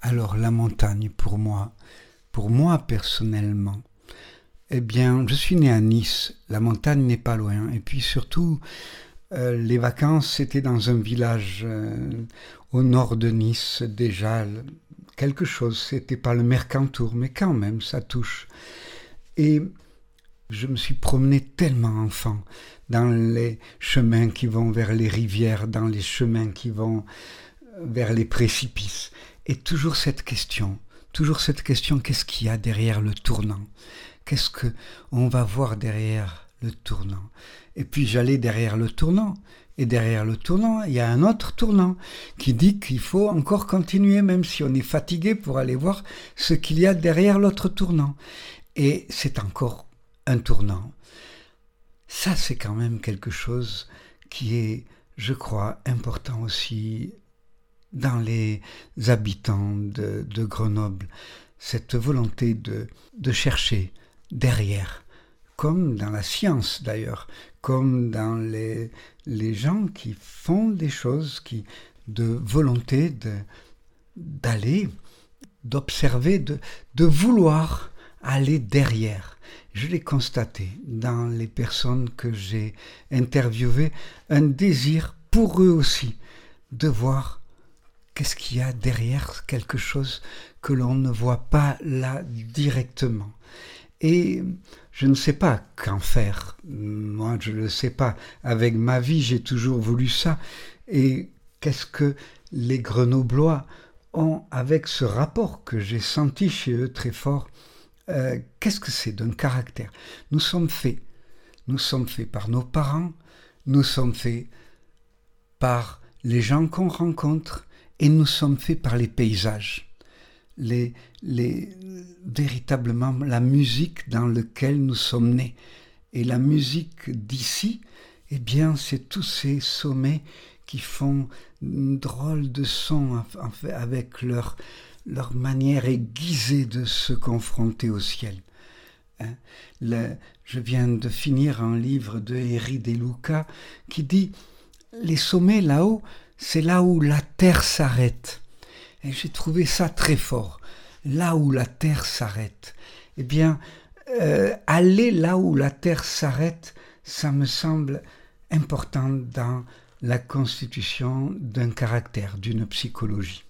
Alors la montagne pour moi, pour moi personnellement, eh bien, je suis né à Nice, la montagne n'est pas loin, et puis surtout, euh, les vacances, c'était dans un village euh, au nord de Nice, déjà quelque chose, c'était pas le Mercantour, mais quand même, ça touche. Et je me suis promené tellement enfant dans les chemins qui vont vers les rivières, dans les chemins qui vont euh, vers les précipices. Et toujours cette question, toujours cette question, qu'est-ce qu'il y a derrière le tournant? Qu'est-ce que on va voir derrière le tournant? Et puis j'allais derrière le tournant. Et derrière le tournant, il y a un autre tournant qui dit qu'il faut encore continuer, même si on est fatigué, pour aller voir ce qu'il y a derrière l'autre tournant. Et c'est encore un tournant. Ça, c'est quand même quelque chose qui est, je crois, important aussi dans les habitants de, Grenoble. Cette volonté de, de chercher derrière, comme dans la science d'ailleurs, comme dans les, les gens qui font des choses, qui de volonté de d'aller, d'observer, de, de vouloir aller derrière. Je l'ai constaté dans les personnes que j'ai interviewées, un désir pour eux aussi de voir qu'est-ce qu'il y a derrière quelque chose que l'on ne voit pas là directement. Et je ne sais pas qu'en faire. Moi, je ne le sais pas. Avec ma vie, j'ai toujours voulu ça. Et qu'est-ce que les Grenoblois ont avec ce rapport que j'ai senti chez eux très fort euh, qu'est-ce que c'est d'un caractère? Nous sommes faits. Nous sommes faits par nos parents, nous sommes faits par les gens qu'on rencontre et nous sommes faits par les paysages. Les, les, véritablement la musique dans laquelle nous sommes nés. Et la musique d'ici, eh bien, c'est tous ces sommets qui font une drôle de son avec leur, leur manière aiguisée de se confronter au ciel. Hein. je viens de finir un livre de Eri De Luca qui dit Les sommets là-haut, c'est là où la terre s'arrête. Et j'ai trouvé ça très fort. Là où la terre s'arrête. Eh bien, euh, aller là où la terre s'arrête, ça me semble important dans la constitution d'un caractère, d'une psychologie.